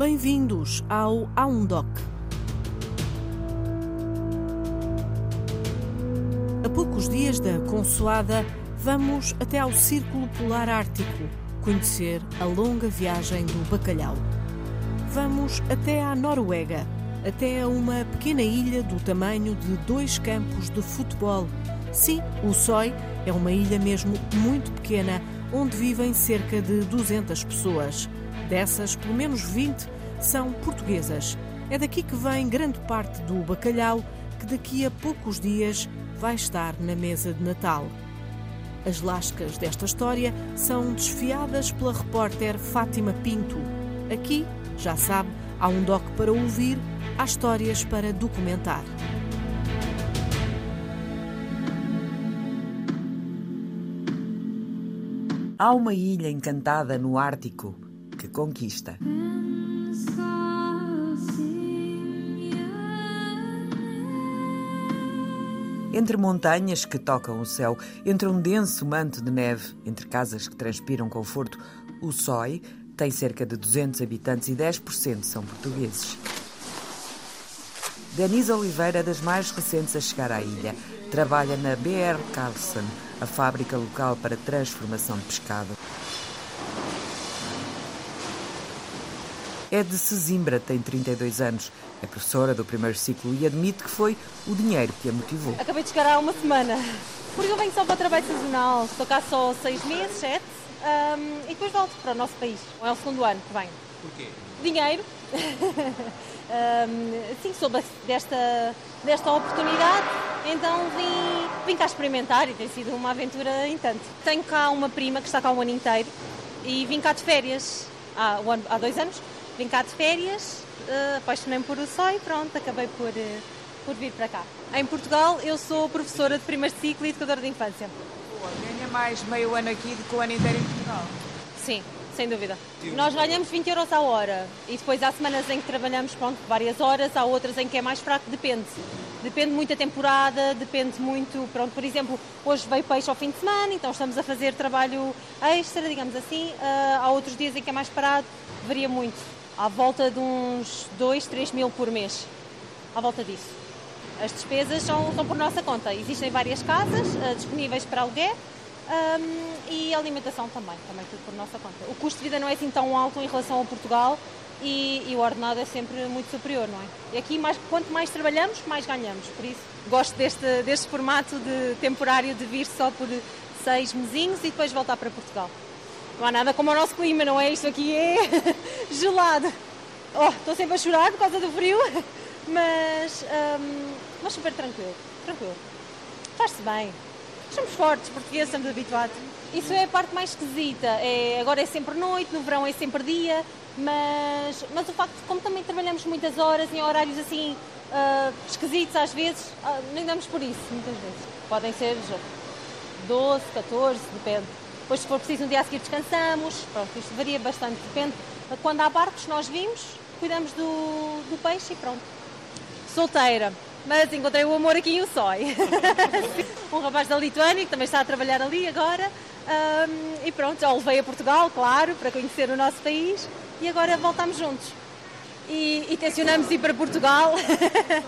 Bem-vindos ao A1Doc. A poucos dias da Consoada, vamos até ao Círculo Polar Ártico conhecer a longa viagem do bacalhau. Vamos até à Noruega, até a uma pequena ilha do tamanho de dois campos de futebol. Sim, o Soi é uma ilha mesmo muito pequena, onde vivem cerca de 200 pessoas. Dessas, pelo menos 20 são portuguesas. É daqui que vem grande parte do bacalhau que daqui a poucos dias vai estar na mesa de Natal. As lascas desta história são desfiadas pela repórter Fátima Pinto. Aqui, já sabe, há um doc para ouvir, há histórias para documentar. Há uma ilha encantada no Ártico que conquista. Entre montanhas que tocam o céu, entre um denso manto de neve, entre casas que transpiram conforto, o SOI tem cerca de 200 habitantes e 10% são portugueses. Denise Oliveira é das mais recentes a chegar à ilha. Trabalha na BR Carlson, a fábrica local para transformação de pescado. É de Sesimbra, tem 32 anos. É professora do primeiro ciclo e admite que foi o dinheiro que a motivou. Acabei de chegar há uma semana, porque eu venho só para trabalho sazonal. Estou cá só seis meses, sete, um, e depois volto para o nosso país. É o segundo ano que venho. Porquê? Dinheiro. um, sim, soube desta, desta oportunidade, então vim, vim cá experimentar e tem sido uma aventura em tanto. Tenho cá uma prima que está cá o ano inteiro e vim cá de férias há, há dois anos Vim cá de férias, uh, apaixonei-me por o SOI e pronto, acabei por, uh, por vir para cá. Em Portugal, eu sou professora de primeiro ciclo e educadora de infância. Boa, ganha mais meio ano aqui do que o ano inteiro em Portugal? Sim, sem dúvida. Nós ganhamos 20 euros a hora e depois há semanas em que trabalhamos pronto, várias horas, há outras em que é mais fraco, depende. Depende muito da temporada, depende muito, pronto, por exemplo, hoje veio peixe ao fim de semana, então estamos a fazer trabalho extra, digamos assim. Uh, há outros dias em que é mais parado, varia muito à volta de uns 2, 3 mil por mês. À volta disso. As despesas são, são por nossa conta. Existem várias casas uh, disponíveis para aluguer um, e alimentação também, também tudo por nossa conta. O custo de vida não é assim tão alto em relação a Portugal e, e o ordenado é sempre muito superior, não é? E aqui, mais, quanto mais trabalhamos, mais ganhamos. Por isso, gosto deste, deste formato de temporário de vir só por seis mesinhos e depois voltar para Portugal. Não há nada como o nosso clima, não é? Isto aqui é gelado. Oh, estou sempre a chorar por causa do frio, mas, um, mas super tranquilo, tranquilo. Faz-se bem. Somos fortes, portugueses, estamos habituados. Isso é a parte mais esquisita. É, agora é sempre noite, no verão é sempre dia, mas, mas o facto de como também trabalhamos muitas horas em horários assim uh, esquisitos às vezes, uh, nem damos por isso, muitas vezes. Podem ser 12, 14, depende. Depois, se for preciso, no dia a seguir descansamos. Pronto, isto varia bastante. Depende. Quando há barcos, nós vimos, cuidamos do, do peixe e pronto. Solteira. Mas encontrei o amor aqui em Ussói. um rapaz da Lituânia que também está a trabalhar ali agora. Um, e pronto, já o levei a Portugal, claro, para conhecer o nosso país. E agora voltamos juntos. E, e tencionamos ir para Portugal.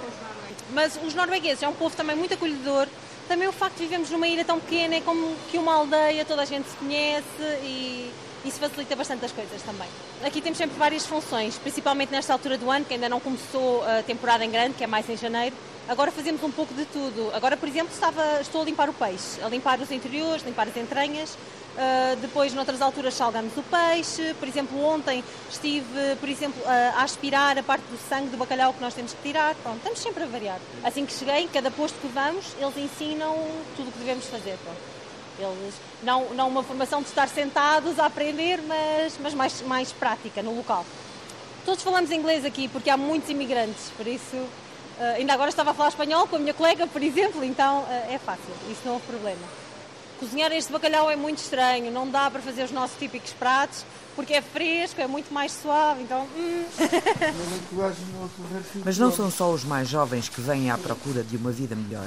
Mas os noruegueses é um povo também muito acolhedor, também o facto de vivemos numa ilha tão pequena é como que uma aldeia, toda a gente se conhece e isso facilita bastante as coisas também. Aqui temos sempre várias funções, principalmente nesta altura do ano, que ainda não começou a temporada em grande, que é mais em janeiro. Agora fazemos um pouco de tudo. Agora, por exemplo, estava, estou a limpar o peixe, a limpar os interiores, limpar as entranhas, Uh, depois, noutras alturas, salgamos o peixe. Por exemplo, ontem estive, por exemplo, uh, a aspirar a parte do sangue do bacalhau que nós temos que tirar. Pronto, estamos sempre a variar. Assim que cheguei, cada posto que vamos, eles ensinam tudo o que devemos fazer. Pronto. Eles, não, não uma formação de estar sentados a aprender, mas, mas mais, mais prática no local. Todos falamos inglês aqui porque há muitos imigrantes, por isso uh, ainda agora estava a falar espanhol com a minha colega, por exemplo, então é fácil, isso não houve problema. Cozinhar este bacalhau é muito estranho, não dá para fazer os nossos típicos pratos, porque é fresco, é muito mais suave, então... Hum. Mas não são só os mais jovens que vêm à procura de uma vida melhor.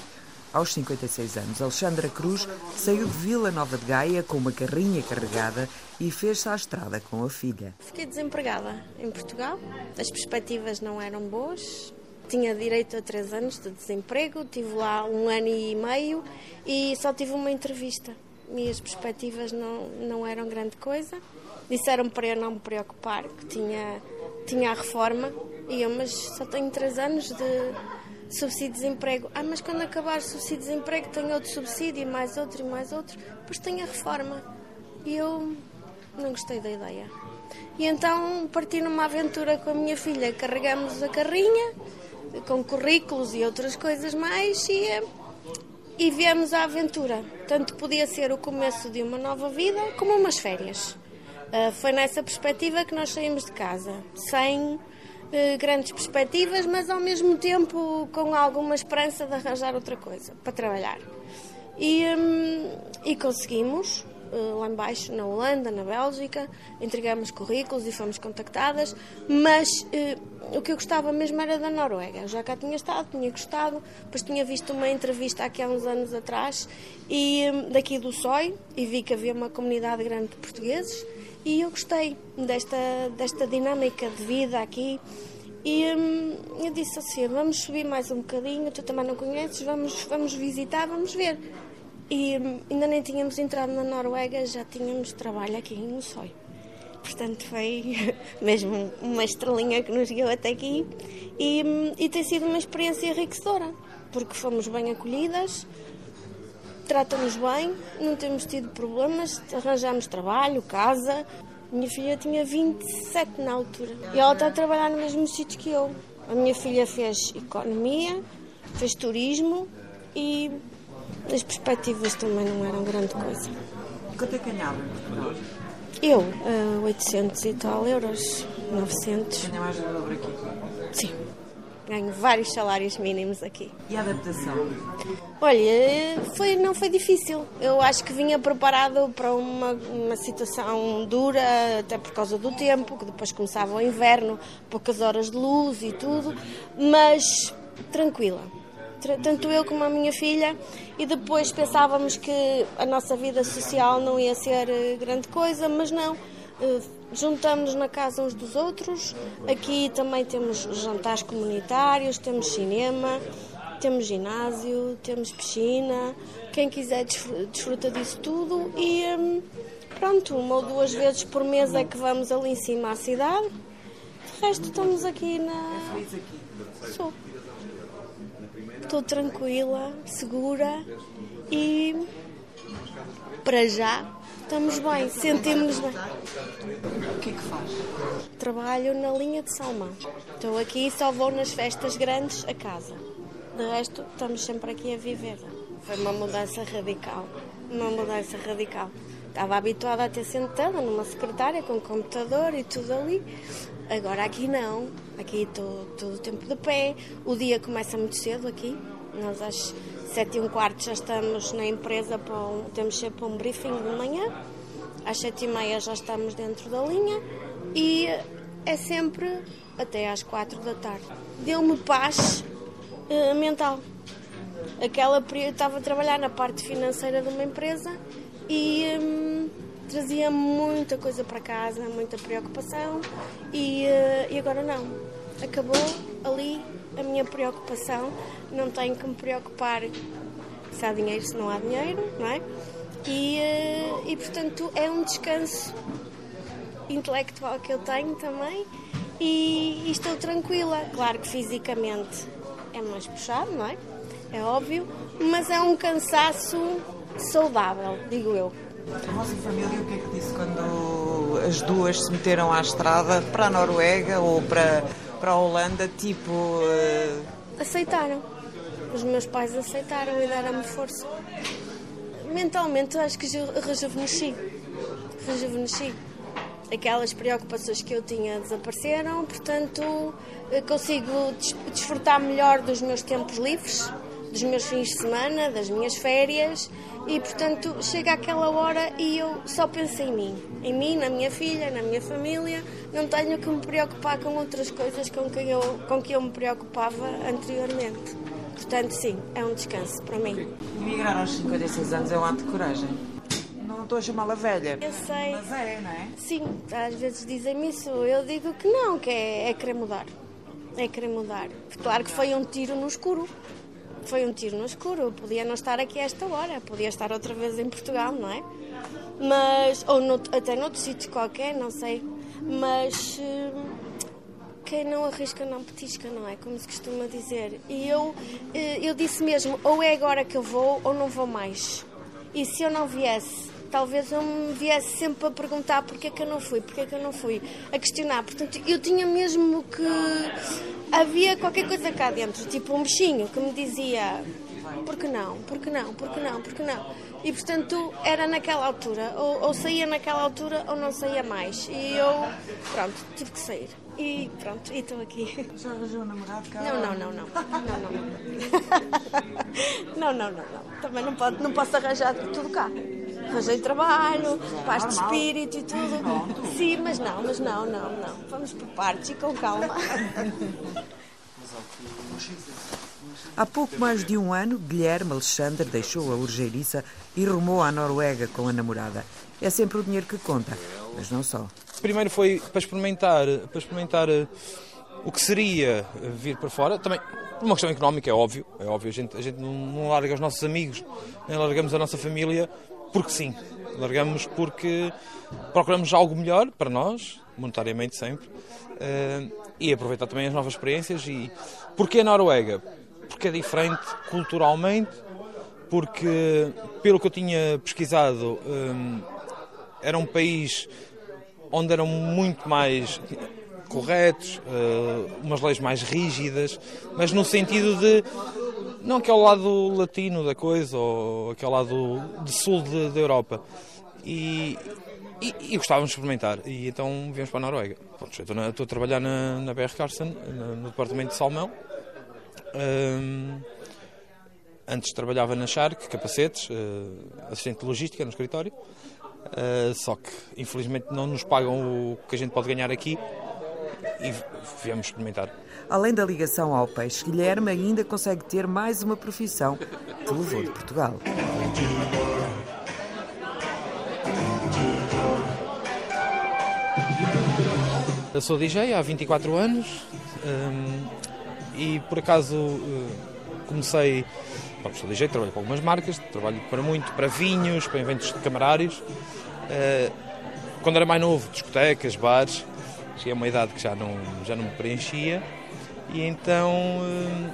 Aos 56 anos, Alexandra Cruz saiu de Vila Nova de Gaia com uma carrinha carregada e fez-se à estrada com a filha. Fiquei desempregada em Portugal, as perspectivas não eram boas, tinha direito a três anos de desemprego, tive lá um ano e meio e só tive uma entrevista. E as perspectivas não, não eram grande coisa. Disseram para eu não me preocupar, que tinha, tinha a reforma. E eu, mas só tenho três anos de subsídio de desemprego. Ah, mas quando acabar o subsídio de desemprego tenho outro subsídio, e mais outro, e mais outro. Depois tenho a reforma. E eu não gostei da ideia. E então parti numa aventura com a minha filha. Carregamos a carrinha com currículos e outras coisas mais e, e viemos à aventura. Tanto podia ser o começo de uma nova vida como umas férias. Uh, foi nessa perspectiva que nós saímos de casa, sem uh, grandes perspectivas, mas ao mesmo tempo com alguma esperança de arranjar outra coisa para trabalhar. E, um, e conseguimos. Eh, lá embaixo na Holanda, na Bélgica, entregamos currículos e fomos contactadas, mas uh, o que eu gostava mesmo era da Noruega. Eu já cá tinha estado, tinha gostado, depois tinha visto uma entrevista aqui há uns anos atrás e um, daqui do SOI e vi que havia uma comunidade grande de portugueses e eu gostei desta, desta dinâmica de vida aqui. E hum, eu disse assim: vamos subir mais um bocadinho, tu também não conheces, vamos, vamos visitar, vamos ver. E ainda nem tínhamos entrado na Noruega, já tínhamos trabalho aqui no SOI. Portanto, foi mesmo uma estrelinha que nos guiou até aqui e, e tem sido uma experiência enriquecedora, porque fomos bem acolhidas, tratam-nos bem, não temos tido problemas, arranjamos trabalho, casa. Minha filha tinha 27 na altura e ela está a trabalhar no mesmo sítio que eu. A minha filha fez economia, fez turismo e as perspectivas também não eram grande coisa. Quanto é que ganhava em Portugal? Eu, uh, 800 e tal euros, 900. Ganha mais do dobro aqui? Sim. Ganho vários salários mínimos aqui. E a adaptação? Olha, foi, não foi difícil. Eu acho que vinha preparado para uma, uma situação dura, até por causa do tempo, que depois começava o inverno, poucas horas de luz e tudo, mas tranquila tanto eu como a minha filha, e depois pensávamos que a nossa vida social não ia ser eh, grande coisa, mas não. Eh, juntamos-nos na casa uns dos outros. Aqui também temos jantares comunitários, temos cinema, temos ginásio, temos piscina. Quem quiser desfruta disso tudo e hum, pronto, uma ou duas vezes por mês é que vamos ali em cima à cidade. De resto estamos aqui na. Sou. Estou tranquila, segura e para já estamos bem, sentimos-nos bem. O que é que faz? Trabalho na linha de salmão. Estou aqui e só vou nas festas grandes a casa. De resto, estamos sempre aqui a viver. Foi uma mudança radical. Uma mudança radical. Estava habituada a ter sentada numa secretária com computador e tudo ali. Agora aqui não. Aqui estou todo o tempo de pé. O dia começa muito cedo aqui. Nós às sete e um quarto já estamos na empresa, para um, temos sempre um briefing de manhã. Às sete e meia já estamos dentro da linha e é sempre até às quatro da tarde. Deu-me paz uh, mental. Aquela estava a trabalhar na parte financeira de uma empresa e hum, trazia muita coisa para casa, muita preocupação e, uh, e agora não. Acabou ali a minha preocupação, não tenho que me preocupar se há dinheiro, se não há dinheiro, não é? E, uh, e portanto é um descanso intelectual que eu tenho também e, e estou tranquila. Claro que fisicamente é mais puxado, não é? É óbvio, mas é um cansaço saudável, digo eu. A vossa família o que é que disse quando as duas se meteram à estrada para a Noruega ou para, para a Holanda, tipo... Uh... Aceitaram. Os meus pais aceitaram e deram-me força. Mentalmente acho que rejuvenesci. Rejuvenesci. Aquelas preocupações que eu tinha desapareceram, portanto consigo desfrutar melhor dos meus tempos livres dos meus fins de semana, das minhas férias e, portanto, chega aquela hora e eu só penso em mim. Em mim, na minha filha, na minha família. Não tenho que me preocupar com outras coisas com que eu, com que eu me preocupava anteriormente. Portanto, sim, é um descanso para mim. Emigrar aos 56 anos é um ato de coragem. Não estou a chamá-la velha. Eu sei. Mas é, não é? Sim, às vezes dizem-me isso. Eu digo que não, que é, é querer mudar. É querer mudar. Claro que foi um tiro no escuro. Foi um tiro no escuro. Podia não estar aqui a esta hora. Podia estar outra vez em Portugal, não é? Mas, ou no, até noutro sítio qualquer, não sei. Mas hum, quem não arrisca não petisca, não é? Como se costuma dizer. E eu, eh, eu disse mesmo, ou é agora que eu vou ou não vou mais. E se eu não viesse, talvez eu me viesse sempre a perguntar porque é que eu não fui, porque é que eu não fui, a questionar. Portanto, eu tinha mesmo que. Havia qualquer coisa cá dentro, tipo um bichinho que me dizia: por que não, por que não, por que não, por que não. E portanto era naquela altura, ou, ou saía naquela altura ou não saía mais. E eu, pronto, tive que sair. E pronto, e estou aqui. Já arranjou um namorado cá? Não, não, não, não. Não, não, não. Não, não, não, não. Também não, pode, não posso arranjar tudo cá. Arranjei trabalho, paz de espírito e tudo. Sim, mas não, mas não, não, não. Vamos por partes e com calma. Há pouco mais de um ano, Guilherme Alexandre deixou a urgeiriça e rumou à Noruega com a namorada. É sempre o dinheiro que conta, mas não só. Primeiro foi para experimentar, para experimentar eh, o que seria vir para fora. Também por uma questão económica, é óbvio. É óbvio, a gente, a gente não, não larga os nossos amigos, nem largamos a nossa família porque sim. Largamos porque procuramos algo melhor para nós, monetariamente sempre, eh, e aproveitar também as novas experiências. E porquê a Noruega? Porque é diferente culturalmente, porque, pelo que eu tinha pesquisado, eh, era um país onde eram muito mais corretos, uh, umas leis mais rígidas, mas no sentido de não aquele lado latino da coisa ou aquele lado de sul da Europa. E, e, e, gostávamos de experimentar. E então viemos para a Noruega. Pronto, estou, a trabalhar na, na BR Carson, no, no departamento de salmão. Um, antes trabalhava na Shark, capacetes, uh, assistente de logística no escritório. Uh, só que infelizmente não nos pagam o que a gente pode ganhar aqui e viemos experimentar. Além da ligação ao peixe, Guilherme ainda consegue ter mais uma profissão que levou de Portugal. Eu sou DJ há 24 anos um, e por acaso uh, comecei. Bom, sou DJ, trabalho com algumas marcas, trabalho para muito, para vinhos, para eventos de camarários. Uh, quando era mais novo, discotecas, bares, cheguei a uma idade que já não, já não me preenchia. E então uh,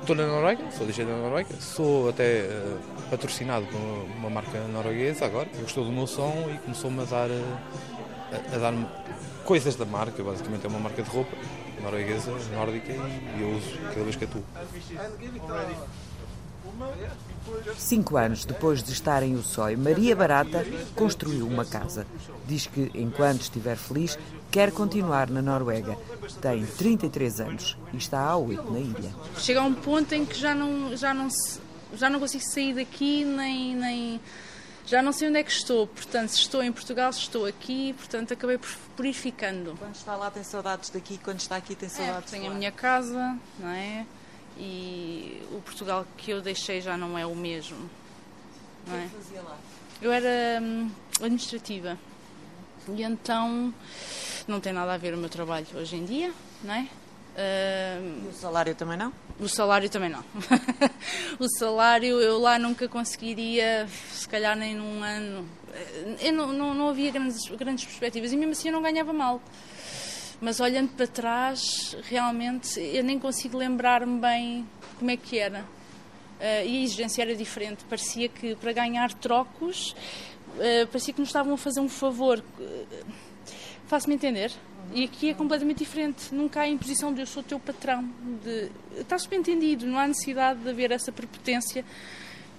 estou na Noruega, sou DJ da Noruega, sou até uh, patrocinado por uma marca norueguesa agora, gostou do meu som e começou-me a dar, a, a dar coisas da marca, basicamente é uma marca de roupa norueguesa, nórdica e eu uso cada vez que atuo. Cinco anos depois de estar em Ussói, Maria Barata construiu uma casa. Diz que, enquanto estiver feliz, quer continuar na Noruega. Tem 33 anos e está há oito na ilha. Chega a um ponto em que já não, já não, já não consigo sair daqui, nem, nem já não sei onde é que estou. Portanto, se estou em Portugal, se estou aqui, portanto, acabei por, por ir ficando. Quando está lá, tem saudades daqui, quando está aqui, tem É, saudades tenho de a minha casa, não é? E o Portugal que eu deixei já não é o mesmo. Não é? fazia lá? Eu era hum, administrativa. E então não tem nada a ver o meu trabalho hoje em dia, não é? Hum, E o salário também não? o salário também não. o salário eu lá nunca conseguiria, se calhar nem num ano. Eu não, não, não havia grandes, grandes perspectivas e mesmo assim eu não ganhava mal. Mas olhando para trás, realmente eu nem consigo lembrar-me bem como é que era. Eh, e a exigência era diferente. Parecia que para ganhar trocos, eh, parecia que nos estavam a fazer um favor. Eh, Faço-me entender? E aqui é completamente diferente. Nunca há imposição de eu sou teu patrão. De... Está subentendido, não há necessidade de haver essa prepotência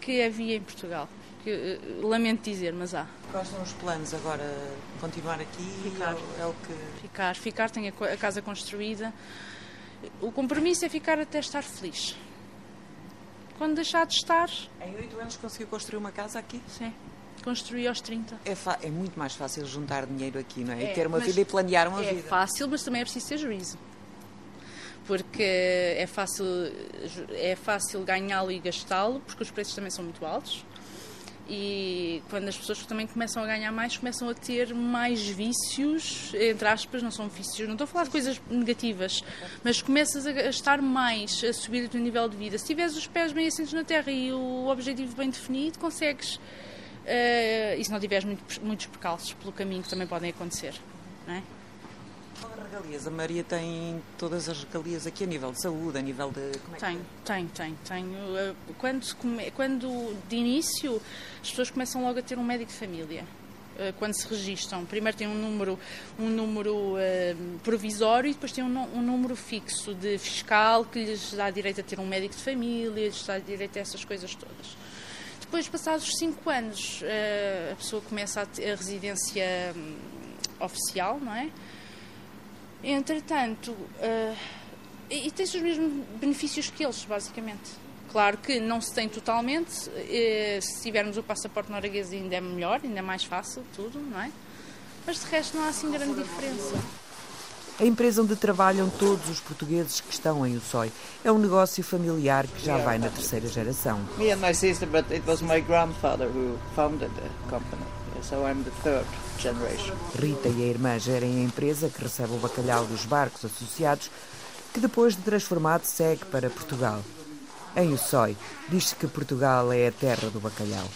que havia em Portugal. Que, eh, lamento dizer, mas há. Quais são os planos agora? Continuar aqui? Ficar. É o que... Ficar, ficar, tenho a casa construída. O compromisso é ficar até estar feliz. Quando deixar de estar, Em oito anos conseguiu construir uma casa aqui? sim, construir aos 30. É, é muito mais fácil juntar dinheiro aqui, não é? É, e ter uma vida e planear uma é vida. fácil, mas também é preciso ter juízo. porque é fácil, é fácil ganhá-lo e gastá-lo, porque os preços também são muito altos. E quando as pessoas também começam a ganhar mais, começam a ter mais vícios, entre aspas, não são vícios, não estou a falar de coisas negativas, mas começas a estar mais, a subir o teu nível de vida. Se tiveres os pés bem assentos na terra e o objetivo bem definido, consegues. Uh, e se não tiveres muito, muitos percalços pelo caminho que também podem acontecer, não é? Regalias? A Maria tem todas as regalias aqui a nível de saúde, a nível de. Como é tem, tem, tem, tem. Quando, quando de início as pessoas começam logo a ter um médico de família eh, quando se registram. Primeiro tem um número, um número uh, provisório e depois tem um, um, número fixo de fiscal que lhes dá direito a ter um médico de família, lhes dá direito a essas coisas todas. Depois, passados cinco anos, uh, a pessoa começa a, ter a residência um, oficial, não é? Entretanto, uh, e, e tens os mesmos benefícios que eles, basicamente. Claro que não se tem totalmente, eh, se tivermos o passaporte norueguês ainda é melhor, ainda é mais fácil, tudo, não é? Mas de resto não há assim grande diferença. A empresa onde trabalham todos os portugueses que estão em Ussói é um negócio familiar que já vai na terceira geração. Me and my sister, but it was my grandfather who founded the company. Rita e a irmã gerem a empresa que recebe o bacalhau dos barcos associados, que depois de transformado segue para Portugal. Em Ussói, diz-se que Portugal é a terra do bacalhau.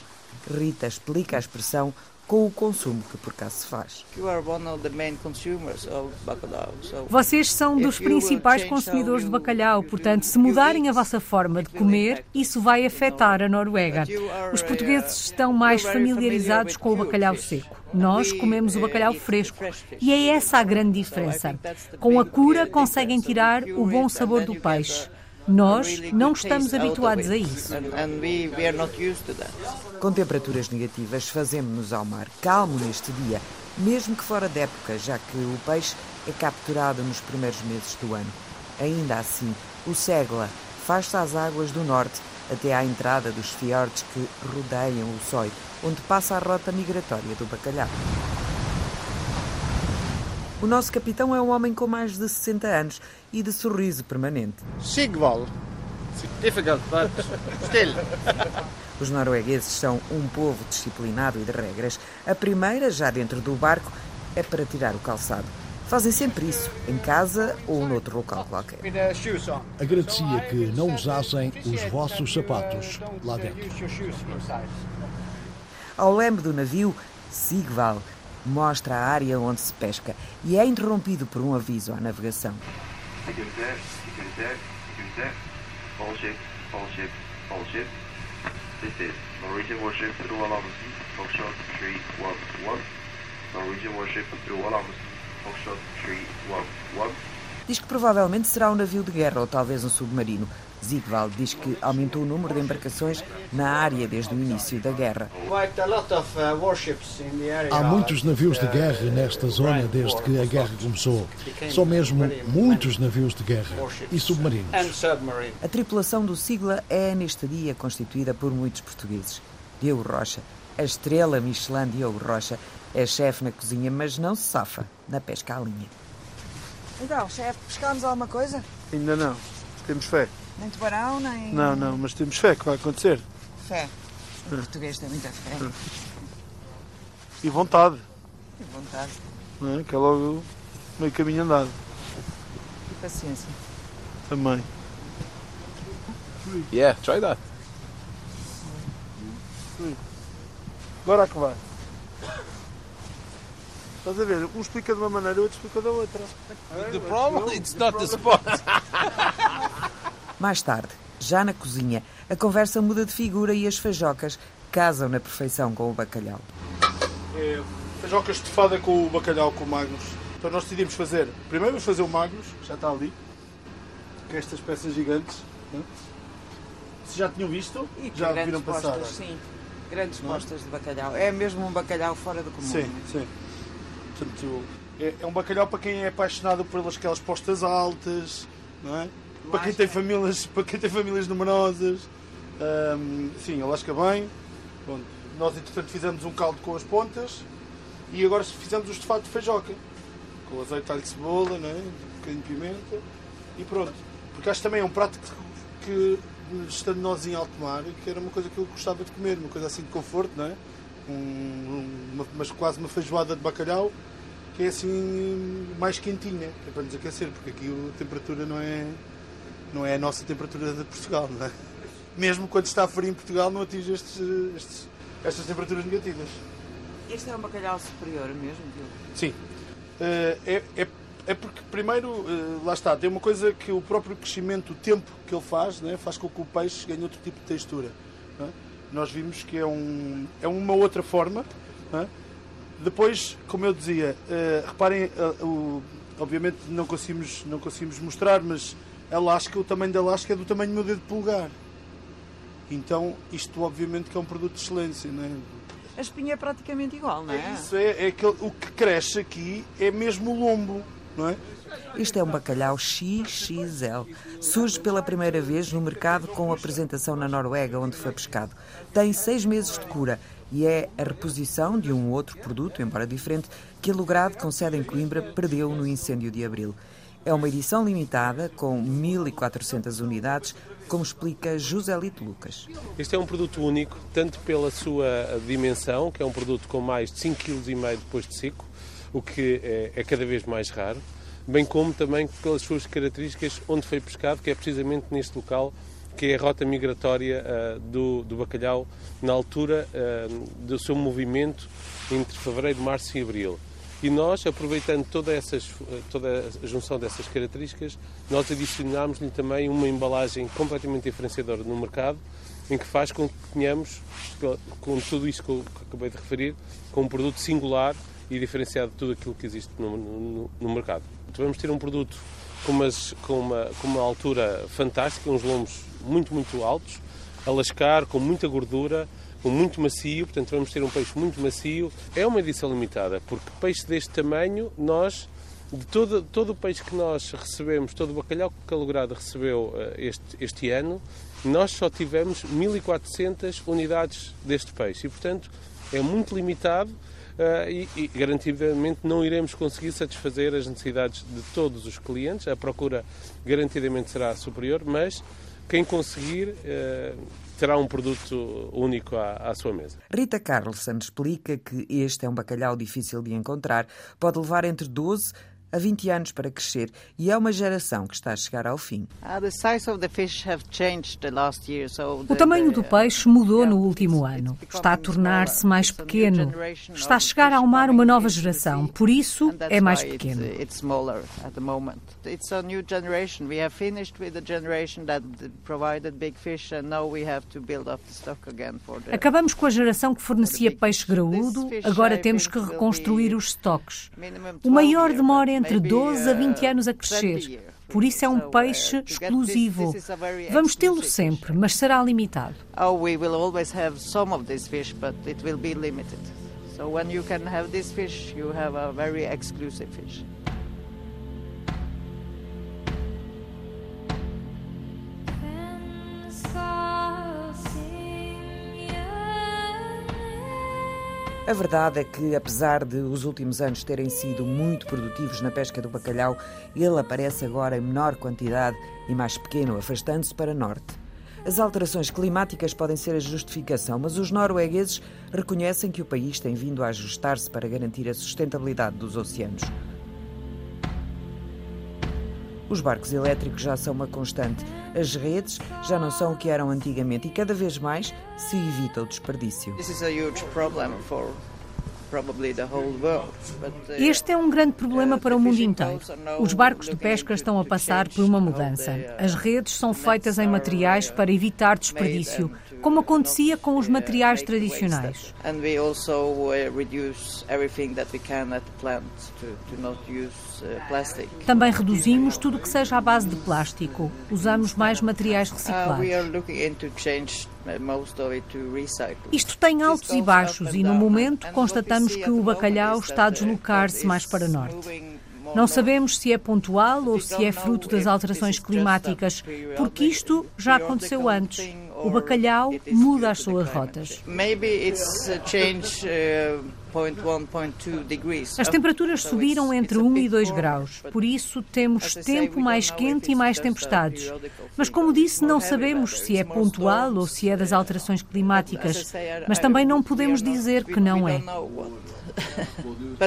Rita explica a expressão com o consumo que por cá se faz. Vocês são dos principais consumidores de bacalhau, portanto, se mudarem a vossa forma de comer, isso vai afetar a Noruega. Os portugueses estão mais familiarizados com o bacalhau seco. Nós comemos o bacalhau fresco e é essa a grande diferença. Com a cura conseguem tirar o bom sabor do peixe. Nós não estamos habituados a isso. Com temperaturas negativas, fazemos-nos ao mar calmo neste dia, mesmo que fora de época, já que o peixe é capturado nos primeiros meses do ano. Ainda assim, o Segla faz-se às águas do norte até à entrada dos fiordes que rodeiam o Soi, onde passa a rota migratória do bacalhau. O nosso capitão é um homem com mais de 60 anos e de sorriso permanente. Sigvald. Difficult, but still. Os noruegueses são um povo disciplinado e de regras. A primeira, já dentro do barco, é para tirar o calçado. Fazem sempre isso, em casa ou noutro local qualquer. Agradecia que não usassem os vossos sapatos lá dentro. Ao leme do navio, Sigval mostra a área onde se pesca e é interrompido por um aviso à navegação. Norwegian warship through Alamasi, Foxtrot 311. Norwegian warship through Alamasi, Foxtrot 311. Diz que provavelmente será um navio de guerra ou talvez um submarino. Ziegwald diz que aumentou o número de embarcações na área desde o início da guerra. Uh, Há muitos navios de guerra nesta zona desde que a guerra começou. São mesmo muitos navios de guerra e submarinos. A tripulação do Sigla é, neste dia, constituída por muitos portugueses. Diogo Rocha, a estrela Michelin Diogo Rocha, é chefe na cozinha, mas não se safa na pesca à linha. Então, chefe, pescámos alguma coisa? Ainda não. Temos fé. Nem tubarão, nem. Não, não, mas temos fé que vai acontecer. Fé. O português tem muita fé. E vontade. E vontade. Não é? Que é logo meio caminho andado. E paciência. Também. Yeah, try that. Agora é que vai. Estás a ver? Um explica de uma maneira, o outro explica da outra. The problem, it's not the spot. Mais tarde, já na cozinha, a conversa muda de figura e as feijocas casam na perfeição com o bacalhau. É, feijoca estufada com o bacalhau com o Magnus. Então nós decidimos fazer, primeiro vamos fazer o Magnus, já está ali, com estas peças gigantes. Né? Se já tinham visto, e já viram passar. Sim, grandes não? É? postas de bacalhau. É mesmo um bacalhau fora do comum. Sim, é? sim. Portanto, é, é, um bacalhau para quem é apaixonado por aquelas postas altas, não é? Para quem, tem famílias, para quem tem famílias numerosas. Um, sim, lasca bem. Bom, nós, entretanto, fizemos um caldo com as pontas e agora fizemos o estofado de feijoca. Com azeite, alho cebola, né? um bocadinho de pimenta. e pronto. Porque acho que também é um prato que, que estando nós em alto mar, que era uma coisa que eu gostava de comer, uma coisa assim de conforto, não é? Um, uma, mas quase uma feijoada de bacalhau que é assim mais quentinha, que é para nos aquecer, porque aqui a temperatura não é, não é a nossa temperatura de Portugal, não é? Mesmo quando está frio em Portugal não atinge estes, estes, estas temperaturas negativas. Este é um bacalhau superior mesmo, Diogo? Sim. Uh, é, é, é, porque, primeiro, uh, lá está, tem uma coisa que o próprio crescimento, o tempo que ele faz, né, faz com que o peixe ganhe outro tipo de textura. É? Nós vimos que é, um, é uma outra forma. É? Depois, como eu dizia, uh, reparem, o, obviamente não conseguimos, não conseguimos mostrar, mas a lasca, o tamanho da lasca é do tamanho do meu dedo polegar. Então, isto obviamente que é um produto de excelência, não é? A espinha é praticamente igual, não é? é isso, é, é que o que cresce aqui é mesmo o lombo, não é? Este é um bacalhau XXL. Surge pela primeira vez no mercado com apresentação na Noruega, onde foi pescado. Tem seis meses de cura e é a reposição de um outro produto, embora diferente, que a Logrado, com sede em Coimbra, perdeu no incêndio de abril. É uma edição limitada, com 1.400 unidades, como explica José Lito Lucas. Este é um produto único, tanto pela sua dimensão, que é um produto com mais de 5,5 kg depois de seco, o que é, é cada vez mais raro, bem como também pelas suas características onde foi pescado, que é precisamente neste local que é a rota migratória uh, do, do, bacalhau na altura uh, do seu movimento entre fevereiro, março e abril. E nós, aproveitando toda, essas, toda a junção dessas características, nós adicionámos-lhe também uma embalagem completamente diferenciadora no mercado, em que faz com que tenhamos, com tudo isto que eu acabei de referir, com um produto singular e diferenciado de tudo aquilo que existe no, no, no mercado. Então, vamos ter um produto com, umas, com, uma, com uma altura fantástica, uns lombos muito, muito altos, a lascar, com muita gordura, muito macio, portanto vamos ter um peixe muito macio. É uma edição limitada, porque peixe deste tamanho, nós, de todo, todo o peixe que nós recebemos, todo o bacalhau que o Calogrado recebeu uh, este, este ano, nós só tivemos 1400 unidades deste peixe e, portanto, é muito limitado uh, e, e, garantidamente não iremos conseguir satisfazer as necessidades de todos os clientes. A procura garantidamente será superior, mas quem conseguir uh, terá um produto único à, à sua mesa. Rita Carlson explica que este é um bacalhau difícil de encontrar. Pode levar entre 12 a 20 anos para crescer e é uma geração que está a chegar ao fim. Ah, o tamanho do peixe mudou no último ano. Está a tornar-se mais pequeno. Está a chegar ao mar uma nova geração, por isso é mais pequeno. Acabamos com a geração que fornecia peixe graúdo, agora temos que reconstruir os estoques. O maior demora entre entre 12 a 20 anos a crescer. Por isso é um peixe exclusivo. Vamos tê-lo sempre, mas será limitado. Oh, we will always have some of this fish, but it will be limited. So when you can have this fish, you have a very exclusive fish. A verdade é que, apesar de os últimos anos terem sido muito produtivos na pesca do bacalhau, ele aparece agora em menor quantidade e mais pequeno, afastando-se para norte. As alterações climáticas podem ser a justificação, mas os noruegueses reconhecem que o país tem vindo a ajustar-se para garantir a sustentabilidade dos oceanos. Os barcos elétricos já são uma constante. As redes já não são o que eram antigamente e cada vez mais se evita o desperdício. This is a huge problem for este é um grande problema para o mundo inteiro. Os barcos de pesca estão a passar por uma mudança. As redes são feitas em materiais para evitar desperdício, como acontecia com os materiais tradicionais. Também reduzimos tudo que seja à base de plástico. Usamos mais materiais reciclados. Isto tem altos e baixos e, no momento, constatamos que o bacalhau está a deslocar-se mais para norte. Não sabemos se é pontual ou se é fruto das alterações climáticas, porque isto já aconteceu antes. o bacalhau muda as suas rotas. As temperaturas subiram entre 1 e 2 graus, por isso temos tempo mais quente e mais tempestades. Mas, como disse, não sabemos se é pontual ou se é das alterações climáticas, mas também não podemos dizer que não é.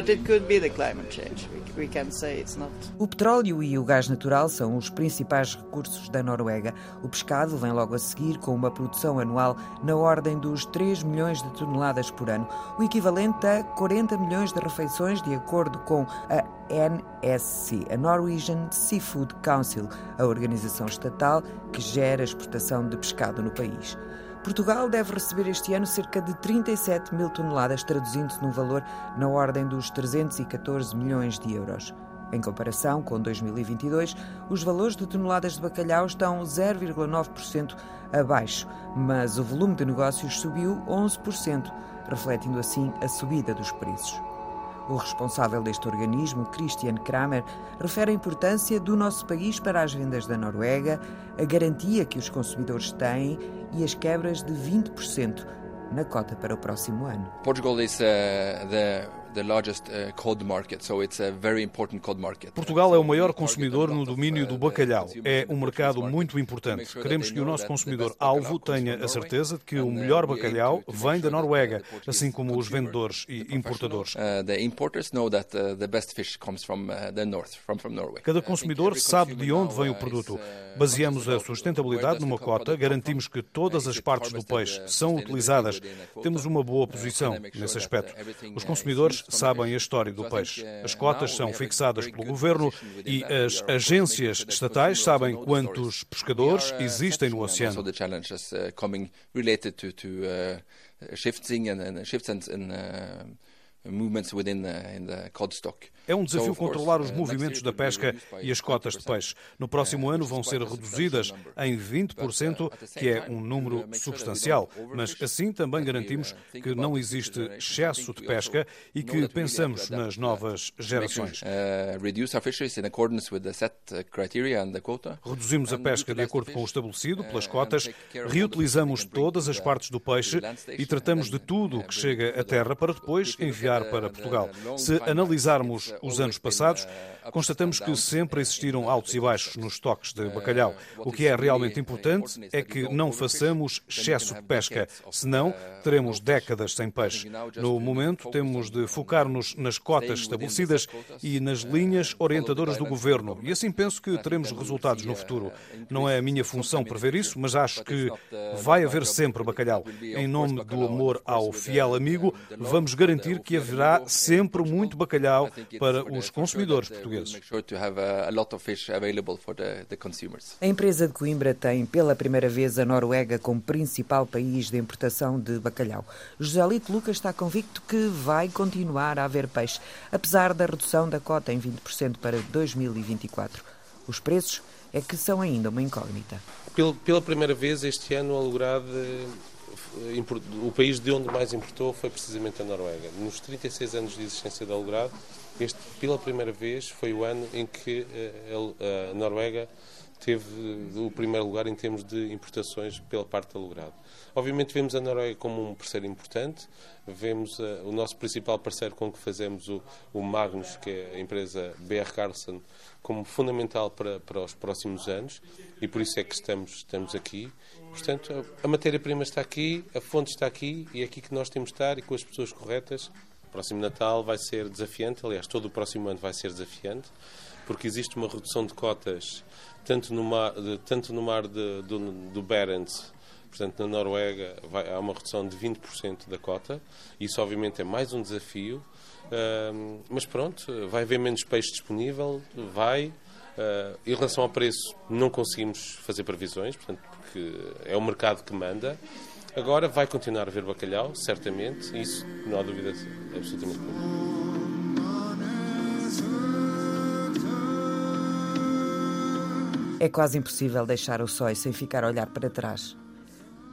O petróleo e o gás natural são os principais recursos da Noruega. O pescado vem logo a seguir, com uma produção anual na ordem dos 3 milhões de toneladas por ano, o equivalente a 40 milhões de refeições, de acordo com a NSC, a Norwegian Seafood Council, a organização estatal que gera a exportação de pescado no país. Portugal deve receber este ano cerca de 37 mil toneladas, traduzindo-se num valor na ordem dos 314 milhões de euros. Em comparação com 2022, os valores de toneladas de bacalhau estão 0,9% abaixo, mas o volume de negócios subiu 11%, refletindo assim a subida dos preços. O responsável deste organismo, Christian Kramer, refere a importância do nosso país para as vendas da Noruega, a garantia que os consumidores têm e as quebras de 20% na cota para o próximo ano. Portugal is uh, the Portugal é o maior consumidor no domínio do bacalhau. É um mercado muito importante. Queremos que o nosso consumidor-alvo tenha a certeza de que o melhor bacalhau vem da Noruega, assim como os vendedores e importadores. Cada consumidor sabe de onde vem o produto. Baseamos a sustentabilidade numa cota, garantimos que todas as partes do peixe são utilizadas. Temos uma boa posição nesse aspecto. Os consumidores sabem a história do peixe. As cotas são fixadas pelo governo e as agências estatais sabem quantos pescadores existem no oceano. É um desafio controlar os uh, movimentos da pesca e as cotas de peixe. No próximo uh, ano vão ser reduzidas em 20%, uh, que é um número substancial, mas assim também garantimos que não existe excesso de pesca e que pensamos nas novas gerações. Reduzimos a pesca de acordo com o estabelecido pelas cotas, reutilizamos todas as partes do peixe e tratamos de tudo que chega à terra para depois enviar para Portugal. Se analisarmos os anos passados, constatamos que sempre existiram altos e baixos nos estoques de bacalhau. O que é realmente importante é que não façamos excesso de pesca, senão teremos décadas sem peixe. No momento, temos de focar-nos nas cotas estabelecidas e nas linhas orientadoras do governo, e assim penso que teremos resultados no futuro. Não é a minha função prever isso, mas acho que vai haver sempre bacalhau. Em nome do amor ao fiel amigo, vamos garantir que haverá sempre muito bacalhau para os consumidores portugueses. A empresa de Coimbra tem pela primeira vez a Noruega como principal país de importação de bacalhau. José Lito Lucas está convicto que vai continuar a haver peixe, apesar da redução da cota em 20% para 2024. Os preços é que são ainda uma incógnita. Pela primeira vez este ano, a Lograde o país de onde mais importou foi precisamente a Noruega. Nos 36 anos de existência da Algrado, este, pela primeira vez, foi o ano em que eh, a Noruega teve o primeiro lugar em termos de importações pela parte da Logrado. Obviamente vemos a Noruega como um parceiro importante, vemos uh, o nosso principal parceiro com que fazemos o, o, Magnus, que é a empresa BR Carlson, como fundamental para, para os próximos anos e por isso é que estamos, estamos aqui. Portanto, a matéria-prima está aqui, a fonte está aqui e é aqui que nós temos de estar e com as pessoas corretas. O próximo Natal vai ser desafiante, aliás, todo o próximo ano vai ser desafiante, porque existe uma redução de cotas tanto no mar, tanto no mar de, do, do Barents Portanto, na Noruega vai, há uma redução de 20% da cota. Isso, obviamente, é mais um desafio. Uh, mas pronto, vai haver menos peixe disponível, vai. Uh, em relação ao preço, não conseguimos fazer previsões, portanto, porque é o mercado que manda. Agora vai continuar a haver bacalhau, certamente, isso não há dúvida absolutamente nenhuma. É quase impossível deixar o sói sem ficar a olhar para trás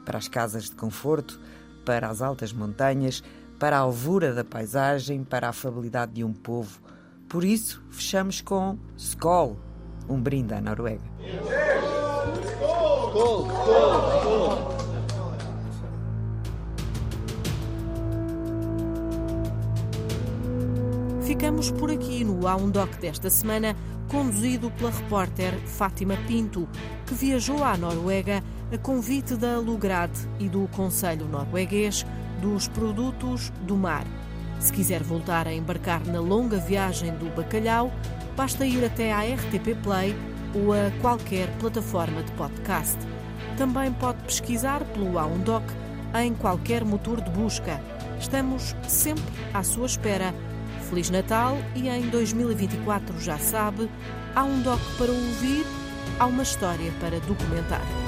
para as casas de conforto, para as altas montanhas, para a alvura da paisagem, para a afabilidade de um povo. Por isso, fechamos com Skol, um brinde à Noruega. Skol! Skol! Skol! Ficamos por aqui no A um Doc desta semana, conduzido pela repórter Fátima Pinto, que viajou à Noruega a convite da Lugrade e do Conselho Norueguês dos Produtos do Mar. Se quiser voltar a embarcar na longa viagem do bacalhau, basta ir até à RTP Play ou a qualquer plataforma de podcast. Também pode pesquisar pelo A1Doc em qualquer motor de busca. Estamos sempre à sua espera. Feliz Natal e em 2024, já sabe, há um doc para ouvir, há uma história para documentar.